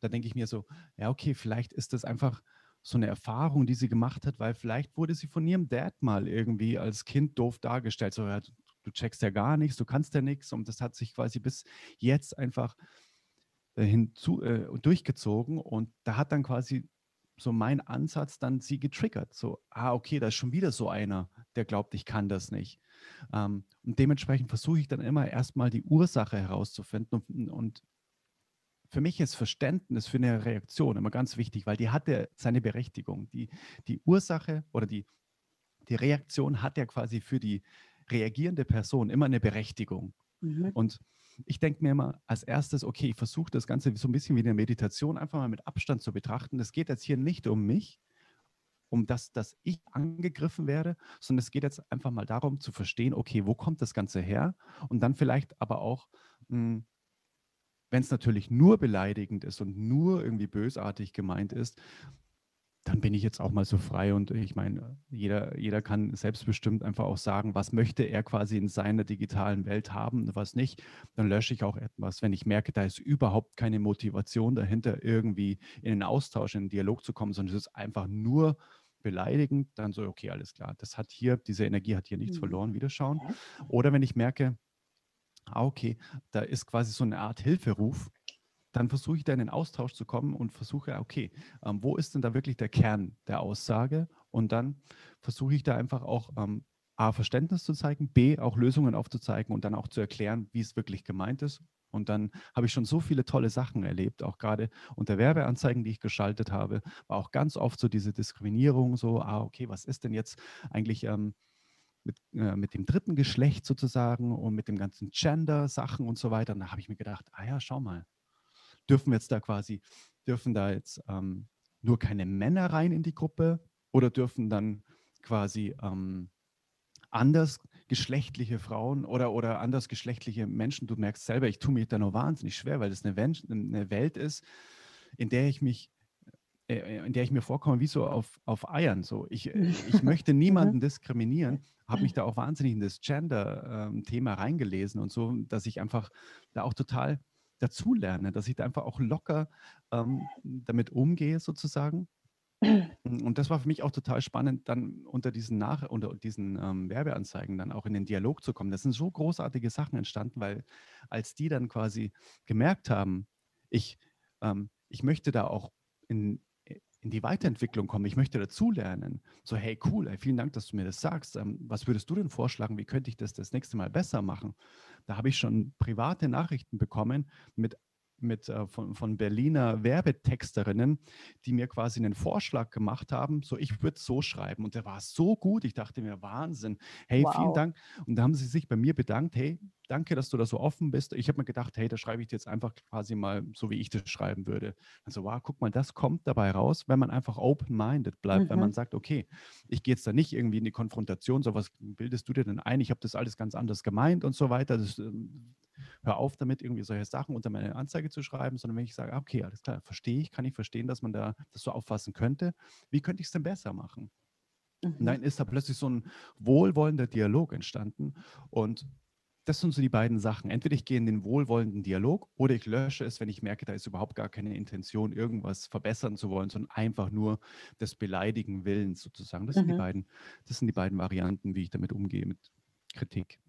Da denke ich mir so, ja okay, vielleicht ist das einfach so eine Erfahrung, die sie gemacht hat, weil vielleicht wurde sie von ihrem Dad mal irgendwie als Kind doof dargestellt. So, ja, du, checkst ja gar nichts, du kannst ja nichts. Und das hat sich quasi bis jetzt einfach äh, hinzu, äh, durchgezogen. Und da hat dann quasi so mein Ansatz dann sie getriggert. So, ah, okay, da ist schon wieder so einer, der glaubt, ich kann das nicht. Ähm, und dementsprechend versuche ich dann immer erstmal die Ursache herauszufinden. Und, und für mich ist Verständnis für eine Reaktion immer ganz wichtig, weil die hat ja seine Berechtigung. Die, die Ursache oder die, die Reaktion hat ja quasi für die reagierende Person immer eine Berechtigung. Mhm. Und ich denke mir immer als erstes, okay, ich versuche das Ganze so ein bisschen wie eine Meditation einfach mal mit Abstand zu betrachten. Es geht jetzt hier nicht um mich um das, dass ich angegriffen werde, sondern es geht jetzt einfach mal darum zu verstehen, okay, wo kommt das Ganze her? Und dann vielleicht aber auch, hm, wenn es natürlich nur beleidigend ist und nur irgendwie bösartig gemeint ist, dann bin ich jetzt auch mal so frei und ich meine, jeder, jeder kann selbstbestimmt einfach auch sagen, was möchte er quasi in seiner digitalen Welt haben und was nicht. Dann lösche ich auch etwas, wenn ich merke, da ist überhaupt keine Motivation dahinter, irgendwie in den Austausch, in den Dialog zu kommen, sondern es ist einfach nur beleidigend, dann so, okay, alles klar, das hat hier, diese Energie hat hier nichts mhm. verloren, wieder schauen. Oder wenn ich merke, ah, okay, da ist quasi so eine Art Hilferuf, dann versuche ich da in den Austausch zu kommen und versuche, okay, ähm, wo ist denn da wirklich der Kern der Aussage? Und dann versuche ich da einfach auch ähm, A, Verständnis zu zeigen, B, auch Lösungen aufzuzeigen und dann auch zu erklären, wie es wirklich gemeint ist. Und dann habe ich schon so viele tolle Sachen erlebt, auch gerade unter Werbeanzeigen, die ich geschaltet habe, war auch ganz oft so diese Diskriminierung, so, ah, okay, was ist denn jetzt eigentlich ähm, mit, äh, mit dem dritten Geschlecht sozusagen und mit dem ganzen Gender-Sachen und so weiter. Und da habe ich mir gedacht, ah ja, schau mal, dürfen wir jetzt da quasi, dürfen da jetzt ähm, nur keine Männer rein in die Gruppe oder dürfen dann quasi ähm, andersgeschlechtliche Frauen oder, oder andersgeschlechtliche Menschen, du merkst selber, ich tue mich da nur wahnsinnig schwer, weil das eine, Welt ist, in der ich mich in der ich mir vorkomme, wie so auf, auf Eiern. So. Ich, äh, ich möchte niemanden mhm. diskriminieren, habe mich da auch wahnsinnig in das Gender-Thema ähm, reingelesen und so, dass ich einfach da auch total dazulerne, dass ich da einfach auch locker ähm, damit umgehe sozusagen. Und das war für mich auch total spannend, dann unter diesen, Nach unter diesen ähm, Werbeanzeigen dann auch in den Dialog zu kommen. Das sind so großartige Sachen entstanden, weil als die dann quasi gemerkt haben, ich, ähm, ich möchte da auch in, in die Weiterentwicklung kommen, ich möchte dazulernen. So, hey, cool, ey, vielen Dank, dass du mir das sagst. Ähm, was würdest du denn vorschlagen? Wie könnte ich das das nächste Mal besser machen? Da habe ich schon private Nachrichten bekommen mit mit, äh, von, von Berliner Werbetexterinnen, die mir quasi einen Vorschlag gemacht haben, so ich würde es so schreiben. Und der war so gut, ich dachte mir, Wahnsinn. Hey, wow. vielen Dank. Und da haben sie sich bei mir bedankt, hey, danke, dass du da so offen bist. Ich habe mir gedacht, hey, da schreibe ich dir jetzt einfach quasi mal so, wie ich das schreiben würde. Also, wow, guck mal, das kommt dabei raus, wenn man einfach open-minded bleibt, mhm. wenn man mhm. sagt, okay, ich gehe jetzt da nicht irgendwie in die Konfrontation, so was bildest du dir denn ein? Ich habe das alles ganz anders gemeint und so weiter. Das, ähm, hör auf damit, irgendwie solche Sachen unter meine Anzeige zu schreiben, sondern wenn ich sage, okay, alles klar, verstehe ich, kann ich verstehen, dass man da das so auffassen könnte. Wie könnte ich es denn besser machen? Mhm. Und dann ist da plötzlich so ein wohlwollender Dialog entstanden und das sind so die beiden Sachen. Entweder ich gehe in den wohlwollenden Dialog oder ich lösche es, wenn ich merke, da ist überhaupt gar keine Intention, irgendwas verbessern zu wollen, sondern einfach nur des Beleidigen Willens sozusagen. Das, mhm. sind, die mhm. beiden, das sind die beiden Varianten, wie ich damit umgehe, mit Kritik.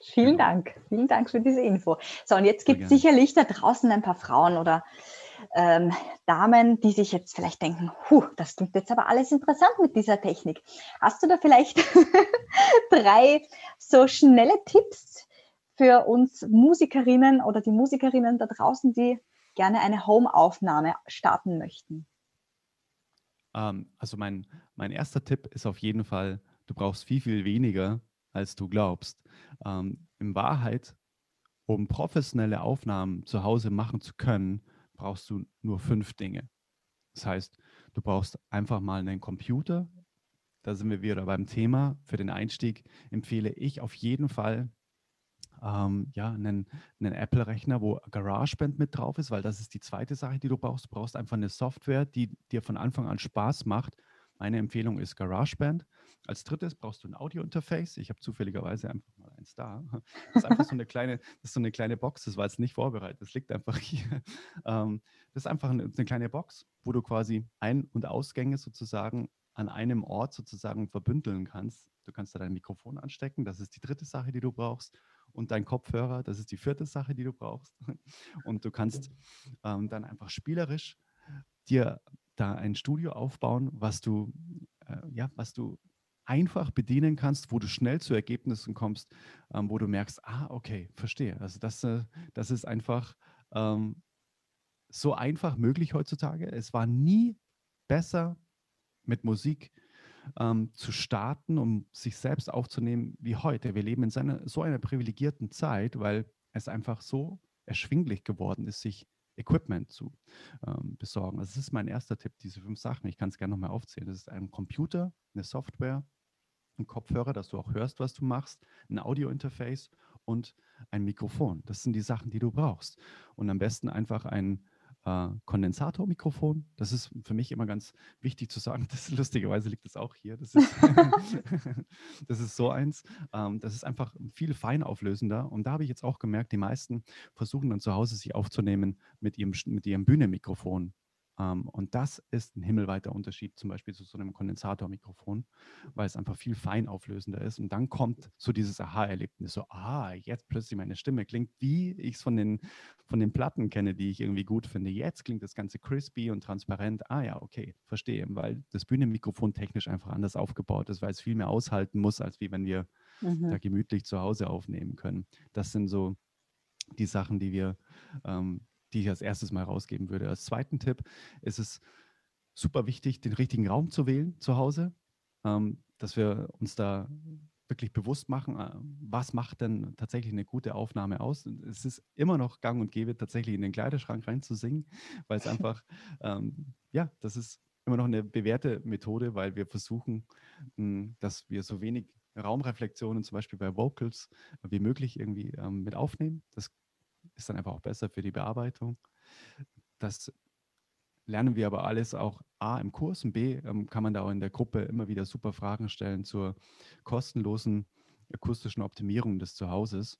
Vielen genau. Dank. Vielen Dank für diese Info. So, und jetzt gibt es sicherlich da draußen ein paar Frauen oder ähm, Damen, die sich jetzt vielleicht denken, Huh, das klingt jetzt aber alles interessant mit dieser Technik. Hast du da vielleicht drei so schnelle Tipps für uns Musikerinnen oder die Musikerinnen da draußen, die gerne eine Home-Aufnahme starten möchten? Ähm, also mein, mein erster Tipp ist auf jeden Fall, du brauchst viel, viel weniger als du glaubst. Ähm, in Wahrheit, um professionelle Aufnahmen zu Hause machen zu können, brauchst du nur fünf Dinge. Das heißt, du brauchst einfach mal einen Computer. Da sind wir wieder beim Thema. Für den Einstieg empfehle ich auf jeden Fall ähm, ja, einen, einen Apple-Rechner, wo GarageBand mit drauf ist, weil das ist die zweite Sache, die du brauchst. Du brauchst einfach eine Software, die dir von Anfang an Spaß macht. Meine Empfehlung ist GarageBand. Als drittes brauchst du ein Audio-Interface. Ich habe zufälligerweise einfach mal eins da. Das ist einfach so eine kleine, das ist so eine kleine Box, das war jetzt nicht vorbereitet, das liegt einfach hier. Ähm, das ist einfach eine, eine kleine Box, wo du quasi Ein- und Ausgänge sozusagen an einem Ort sozusagen verbündeln kannst. Du kannst da dein Mikrofon anstecken, das ist die dritte Sache, die du brauchst. Und dein Kopfhörer, das ist die vierte Sache, die du brauchst. Und du kannst ähm, dann einfach spielerisch dir da ein Studio aufbauen, was du, äh, ja, was du einfach bedienen kannst, wo du schnell zu Ergebnissen kommst, ähm, wo du merkst, ah, okay, verstehe. Also das, äh, das ist einfach ähm, so einfach möglich heutzutage. Es war nie besser mit Musik ähm, zu starten, um sich selbst aufzunehmen wie heute. Wir leben in seiner, so einer privilegierten Zeit, weil es einfach so erschwinglich geworden ist, sich Equipment zu ähm, besorgen. Also das ist mein erster Tipp, diese fünf Sachen. Ich kann es gerne nochmal aufzählen. Das ist ein Computer, eine Software, ein Kopfhörer, dass du auch hörst, was du machst, ein Audio-Interface und ein Mikrofon. Das sind die Sachen, die du brauchst. Und am besten einfach ein äh, Kondensatormikrofon. Das ist für mich immer ganz wichtig zu sagen. Das lustigerweise liegt das auch hier. Das ist, das ist so eins. Ähm, das ist einfach viel feinauflösender. Und da habe ich jetzt auch gemerkt, die meisten versuchen dann zu Hause sich aufzunehmen mit ihrem, mit ihrem Bühnenmikrofon. Um, ähm, und das ist ein himmelweiter Unterschied zum Beispiel zu so einem Kondensatormikrofon, weil es einfach viel feinauflösender ist. Und dann kommt so dieses Aha-Erlebnis, so, ah, jetzt plötzlich meine Stimme klingt, wie ich es von den, von den Platten kenne, die ich irgendwie gut finde. Jetzt klingt das Ganze crispy und transparent. Ah ja, okay, verstehe, weil das Bühnenmikrofon technisch einfach anders aufgebaut ist, weil es viel mehr aushalten muss, als wie wenn wir mhm. da gemütlich zu Hause aufnehmen können. Das sind so die Sachen, die wir ähm, die ich als erstes mal rausgeben würde. Als zweiten Tipp ist es super wichtig, den richtigen Raum zu wählen zu Hause, ähm, dass wir uns da wirklich bewusst machen, äh, was macht denn tatsächlich eine gute Aufnahme aus. Es ist immer noch gang und gäbe, tatsächlich in den Kleiderschrank reinzusingen, weil es einfach, ähm, ja, das ist immer noch eine bewährte Methode, weil wir versuchen, mh, hm, dass wir so wenig Raumreflexionen zum Beispiel bei Vocals wie möglich irgendwie ähm, mit aufnehmen. Das ist dann einfach auch besser für die Bearbeitung. Das lernen wir aber alles auch A im Kurs und B ähm, kann man da auch in der Gruppe immer wieder super Fragen stellen zur kostenlosen akustischen Optimierung des Zuhauses.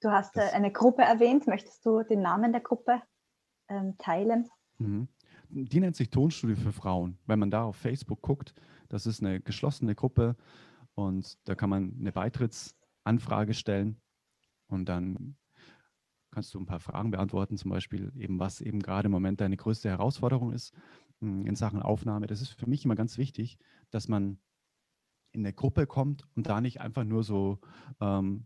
Du hast das, eine Gruppe erwähnt. Möchtest du den Namen der Gruppe ähm, teilen? Mhm. Die nennt sich Tonstudio für Frauen. Wenn man da auf Facebook guckt, das ist eine geschlossene Gruppe und da kann man eine Beitrittsanfrage stellen und dann kannst du ein paar Fragen beantworten, zum Beispiel eben, was eben gerade im Moment deine größte Herausforderung ist hm, in Sachen Aufnahme. Das ist für mich immer ganz wichtig, dass man in eine Gruppe kommt und da nicht einfach nur so, ähm,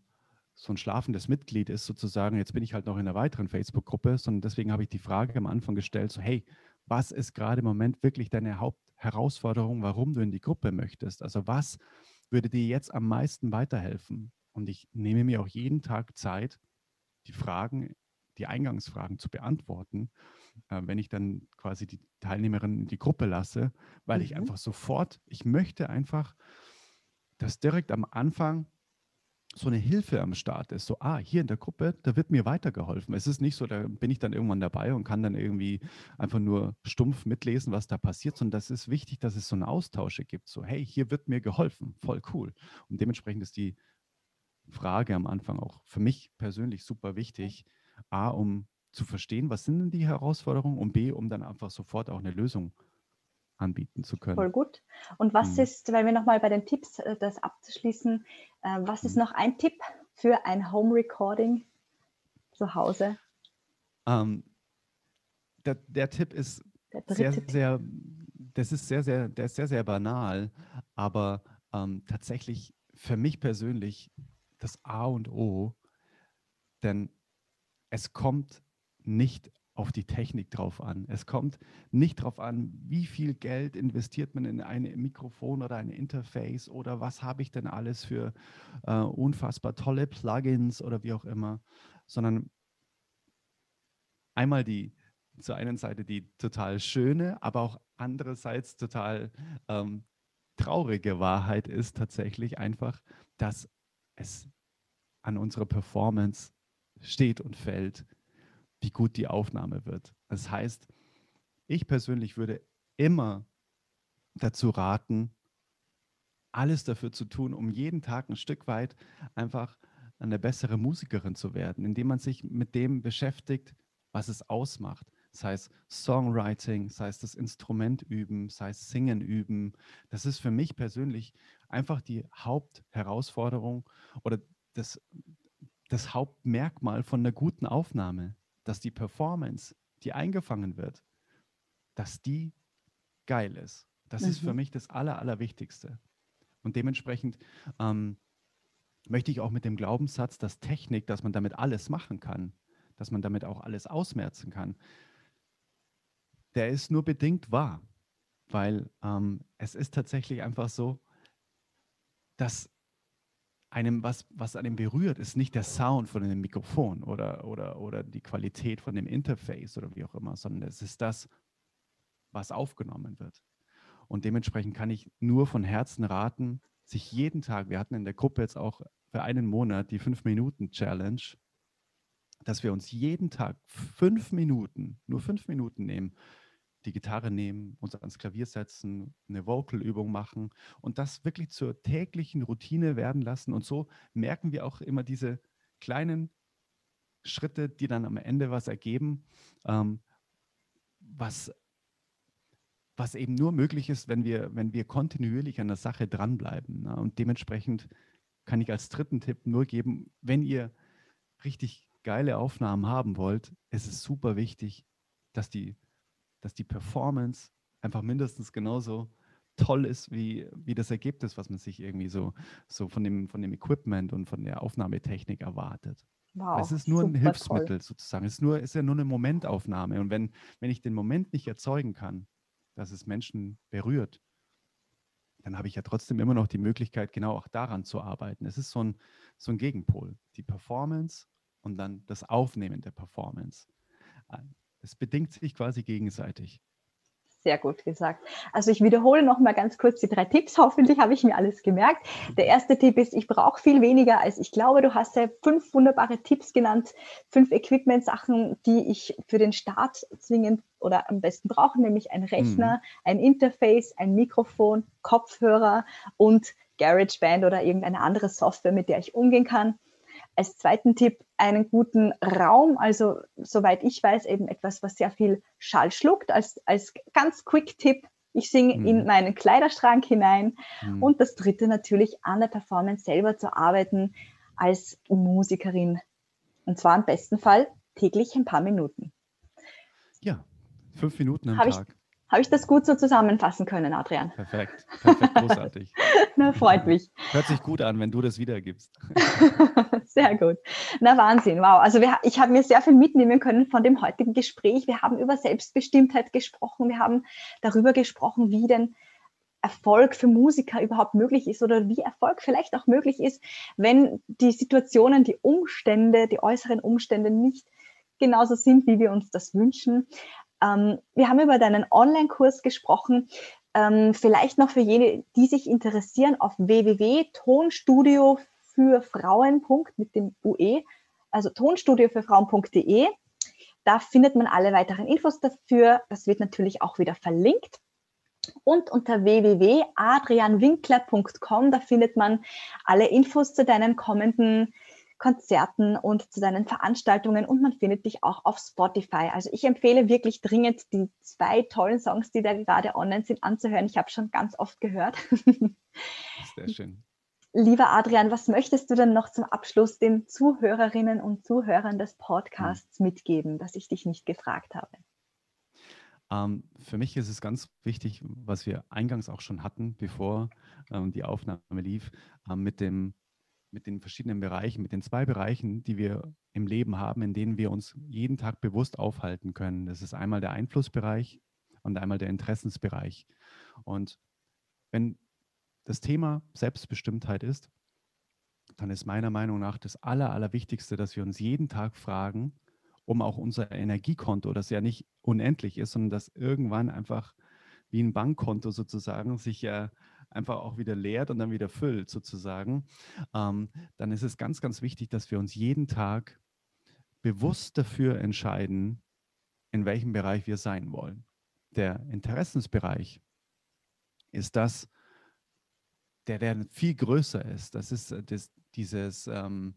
so ein schlafendes Mitglied ist, sozusagen, jetzt bin ich halt noch in einer weiteren Facebook-Gruppe, sondern deswegen habe ich die Frage am Anfang gestellt, so hey, was ist gerade im Moment wirklich deine Hauptherausforderung, warum du in die Gruppe möchtest? Also was würde dir jetzt am meisten weiterhelfen? Und ich nehme mir auch jeden Tag Zeit, die Fragen, die Eingangsfragen zu beantworten, äh, wenn ich dann quasi die Teilnehmerin in die Gruppe lasse, weil mhm. ich einfach sofort, ich möchte einfach, dass direkt am Anfang so eine Hilfe am Start ist. So, ah, hier in der Gruppe, da wird mir weitergeholfen. Es ist nicht so, da bin ich dann irgendwann dabei und kann dann irgendwie einfach nur stumpf mitlesen, was da passiert, sondern das ist wichtig, dass es so einen Austausch gibt. So, hey, hier wird mir geholfen. Voll cool. Und dementsprechend ist die Frage am Anfang auch für mich persönlich super wichtig. A, um zu verstehen, was sind denn die Herausforderungen und B, um dann einfach sofort auch eine Lösung anbieten zu können. Voll gut. Und was mhm. ist, weil wir nochmal bei den Tipps äh, das abzuschließen, äh, was ist mhm. noch ein Tipp für ein Home Recording zu Hause? Ähm, der, der, Tipp ist sehr, Tipp. sehr, das ist sehr, sehr, der ist sehr, sehr banal, aber ähm, tatsächlich für mich persönlich das A und O, denn es kommt nicht auf die Technik drauf an. Es kommt nicht darauf an, wie viel Geld investiert man in ein Mikrofon oder ein Interface oder was habe ich denn alles für äh, unfassbar tolle Plugins oder wie auch immer, sondern einmal die zur einen Seite die total schöne, aber auch andererseits total ähm, traurige Wahrheit ist tatsächlich einfach, dass es an unserer Performance steht und fällt, wie gut die Aufnahme wird. Das heißt, ich persönlich würde immer dazu raten, alles dafür zu tun, um jeden Tag ein Stück weit einfach eine bessere Musikerin zu werden, indem man sich mit dem beschäftigt, was es ausmacht. Das heißt Songwriting, das heißt das Instrument üben, das heißt Singen üben. Das ist für mich persönlich einfach die Hauptherausforderung oder das, das Hauptmerkmal von einer guten Aufnahme, dass die Performance, die eingefangen wird, dass die geil ist. Das mhm. ist für mhm. mich das Aller, Allerwichtigste. Und dementsprechend ähm, möchte ich auch mit dem Glaubenssatz, dass Technik, dass man damit alles machen kann, dass man damit auch alles ausmerzen kann, der ist nur bedingt wahr, weil ähm, es ist tatsächlich einfach so, dass einem, was, was einem berührt, ist nicht der Sound von dem Mikrofon oder, oder, oder die Qualität von dem Interface oder wie auch immer, sondern es ist das, was aufgenommen wird. Und dementsprechend kann ich nur von Herzen raten, sich jeden Tag, wir hatten in der Gruppe jetzt auch für einen Monat die 5-Minuten-Challenge, dass wir uns jeden Tag fünf Minuten, nur fünf Minuten nehmen, die Gitarre nehmen, uns ans Klavier setzen, eine Vocal-Übung machen und das wirklich zur täglichen Routine werden lassen. Und so merken wir auch immer diese kleinen Schritte, die dann am Ende was ergeben, ähm, was, was eben nur möglich ist, wenn wir, wenn wir kontinuierlich an der Sache dranbleiben. Ne? Und dementsprechend kann ich als dritten Tipp nur geben, wenn ihr richtig geile Aufnahmen haben wollt, ist es super wichtig, dass die dass die Performance einfach mindestens genauso toll ist wie, wie das Ergebnis, was man sich irgendwie so, so von, dem, von dem Equipment und von der Aufnahmetechnik erwartet. Wow, es ist nur ein Hilfsmittel toll. sozusagen. Es ist, nur, ist ja nur eine Momentaufnahme. Und wenn, wenn ich den Moment nicht erzeugen kann, dass es Menschen berührt, dann habe ich ja trotzdem immer noch die Möglichkeit, genau auch daran zu arbeiten. Es ist so ein, so ein Gegenpol. Die Performance und dann das Aufnehmen der Performance. Es bedingt sich quasi gegenseitig. Sehr gut gesagt. Also ich wiederhole noch mal ganz kurz die drei Tipps. Hoffentlich habe ich mir alles gemerkt. Der erste Tipp ist, ich brauche viel weniger als ich glaube. Du hast ja fünf wunderbare Tipps genannt, fünf Equipment-Sachen, die ich für den Start zwingend oder am besten brauche, nämlich ein Rechner, mhm. ein Interface, ein Mikrofon, Kopfhörer und GarageBand oder irgendeine andere Software, mit der ich umgehen kann. Als zweiten Tipp einen guten Raum, also soweit ich weiß, eben etwas, was sehr viel Schall schluckt. Als, als ganz Quick-Tipp, ich singe mhm. in meinen Kleiderschrank hinein. Mhm. Und das dritte natürlich an der Performance selber zu arbeiten als Musikerin. Und zwar im besten Fall täglich ein paar Minuten. Ja, fünf Minuten am Hab Tag. Habe ich das gut so zusammenfassen können, Adrian? Perfekt, perfekt, großartig. Na, freut mich. Hört sich gut an, wenn du das wiedergibst. sehr gut. Na, Wahnsinn, wow. Also wir, ich habe mir sehr viel mitnehmen können von dem heutigen Gespräch. Wir haben über Selbstbestimmtheit gesprochen. Wir haben darüber gesprochen, wie denn Erfolg für Musiker überhaupt möglich ist oder wie Erfolg vielleicht auch möglich ist, wenn die Situationen, die Umstände, die äußeren Umstände nicht genauso sind, wie wir uns das wünschen. Ähm, wir haben über deinen Online-Kurs gesprochen. Ähm, vielleicht noch für jene, die sich interessieren, auf www.tonstudio für Frauen. mit dem UE, also tonstudio für Frauen.de. Da findet man alle weiteren Infos dafür. Das wird natürlich auch wieder verlinkt. Und unter www.adrianwinkler.com, da findet man alle Infos zu deinen kommenden Konzerten und zu deinen Veranstaltungen und man findet dich auch auf Spotify. Also ich empfehle wirklich dringend, die zwei tollen Songs, die da gerade online sind, anzuhören. Ich habe schon ganz oft gehört. Sehr schön. Lieber Adrian, was möchtest du denn noch zum Abschluss den Zuhörerinnen und Zuhörern des Podcasts hm. mitgeben, dass ich dich nicht gefragt habe? Ähm, für mich ist es ganz wichtig, was wir eingangs auch schon hatten, bevor ähm, die Aufnahme lief, ähm, mit dem mit den verschiedenen Bereichen, mit den zwei Bereichen, die wir im Leben haben, in denen wir uns jeden Tag bewusst aufhalten können. Das ist einmal der Einflussbereich und einmal der Interessensbereich. Und wenn das Thema Selbstbestimmtheit ist, dann ist meiner Meinung nach das Aller, Allerwichtigste, dass wir uns jeden Tag fragen, um auch unser Energiekonto, das ja nicht unendlich ist, sondern das irgendwann einfach wie ein Bankkonto sozusagen sich ja einfach auch wieder leert und dann wieder füllt sozusagen, ähm, dann ist es ganz, ganz wichtig, dass wir uns jeden Tag bewusst dafür entscheiden, in welchem Bereich wir sein wollen. Der Interessensbereich ist das, der, der viel größer ist. Das ist äh, das, dieses, ähm,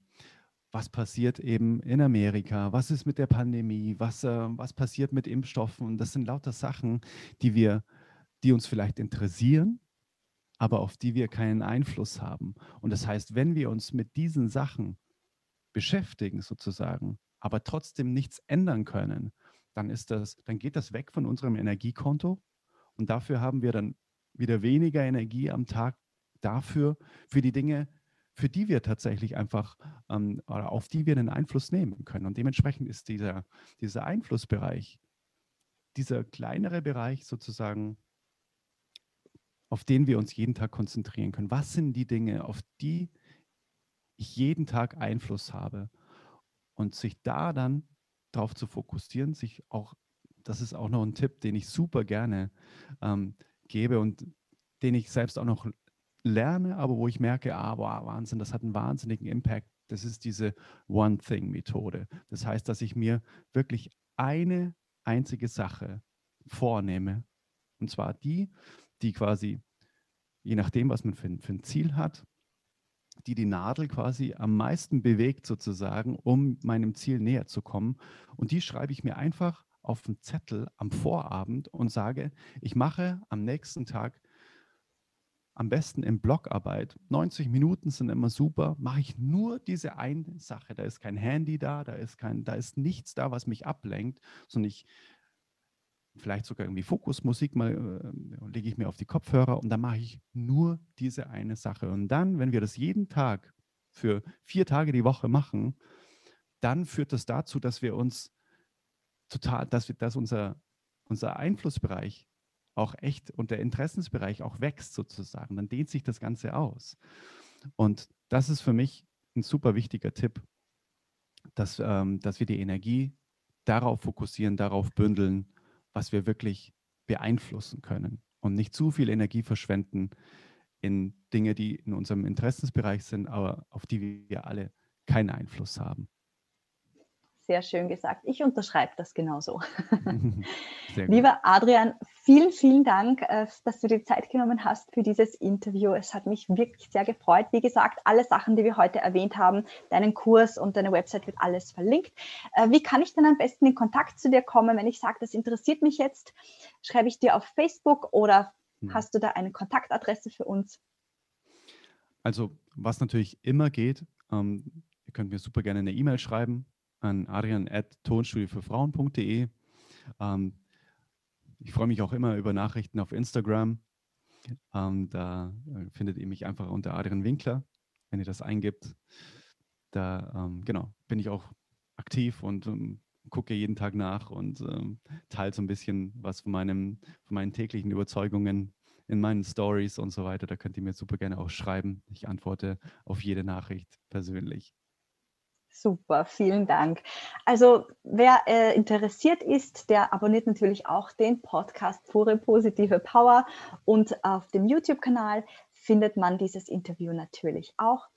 was passiert eben in Amerika, was ist mit der Pandemie, was, äh, was passiert mit Impfstoffen. Das sind lauter Sachen, die wir, die uns vielleicht interessieren, aber auf die wir keinen Einfluss haben. Und das heißt, wenn wir uns mit diesen Sachen beschäftigen sozusagen, aber trotzdem nichts ändern können, dann ist das, dann geht das weg von unserem Energiekonto und dafür haben wir dann wieder weniger Energie am Tag dafür, für die Dinge, für die wir tatsächlich einfach ähm, oder auf die wir einen Einfluss nehmen können. Und dementsprechend ist dieser, dieser Einflussbereich, dieser kleinere Bereich sozusagen auf den wir uns jeden Tag konzentrieren können. Was sind die Dinge, auf die ich jeden Tag Einfluss habe. Und sich da dann darauf zu fokussieren, sich auch, das ist auch noch ein Tipp, den ich super gerne ähm, gebe und den ich selbst auch noch lerne, aber wo ich merke, ah, wow, Wahnsinn, das hat einen wahnsinnigen Impact. Das ist diese One-Thing-Methode. Das heißt, dass ich mir wirklich eine einzige Sache vornehme. Und zwar die, die quasi, je nachdem, was man für, für ein Ziel hat, die die Nadel quasi am meisten bewegt sozusagen, um meinem Ziel näher zu kommen. Und die schreibe ich mir einfach auf einen Zettel am Vorabend und sage, ich mache am nächsten Tag am besten in Blockarbeit. 90 Minuten sind immer super. Mache ich nur diese eine Sache. Da ist kein Handy da, da ist kein, da ist nichts da, was mich ablenkt, sondern ich vielleicht sogar irgendwie Fokusmusik mal äh, lege ich mir auf die Kopfhörer und dann mache ich nur diese eine Sache. Und dann, wenn wir das jeden Tag für vier Tage die Woche machen, dann führt das dazu, dass wir uns total, dass wir, dass unser, unser Einflussbereich auch echt und der Interessensbereich auch wächst sozusagen. Dann dehnt sich das Ganze aus. Und das ist für mich ein super wichtiger Tipp, dass, ähm, dass wir die Energie darauf fokussieren, darauf bündeln, was wir wirklich beeinflussen können und nicht zu viel Energie verschwenden in Dinge, die in unserem Interessensbereich sind, aber auf die wir alle keinen Einfluss haben. Sehr schön gesagt. Ich unterschreibe das genauso. Lieber Adrian, vielen, vielen Dank, äh, dass du die Zeit genommen hast für dieses Interview. Es hat mich wirklich sehr gefreut. Wie gesagt, alle Sachen, die wir heute erwähnt haben, deinen Kurs und deine Website wird alles verlinkt. Äh, wie kann ich denn am besten in Kontakt zu dir kommen, wenn ich sage, das interessiert mich jetzt? Schreibe ich dir auf Facebook oder hm. hast du da eine Kontaktadresse für uns? Also, was natürlich immer geht, ähm, ihr könnt mir super gerne eine E-Mail schreiben an adrian.tonstudiofürfrauen.de. Ähm, ich freue mich auch immer über Nachrichten auf Instagram. Ähm, da äh, findet ihr mich einfach unter Adrian Winkler, wenn ihr das eingibt. Da ähm, genau, bin ich auch aktiv und ähm, gucke jeden Tag nach und ähm, teile so ein bisschen was von, meinem, von meinen täglichen Überzeugungen in meinen Stories und so weiter. Da könnt ihr mir super gerne auch schreiben. Ich antworte auf jede Nachricht persönlich. Super, vielen Dank. Also wer äh, interessiert ist, der abonniert natürlich auch den Podcast Pure Positive Power und auf dem YouTube-Kanal findet man dieses Interview natürlich auch.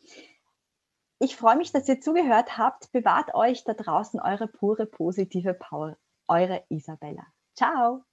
Ich freue mich, dass ihr zugehört habt. Bewahrt euch da draußen eure pure positive Power. Eure Isabella. Ciao.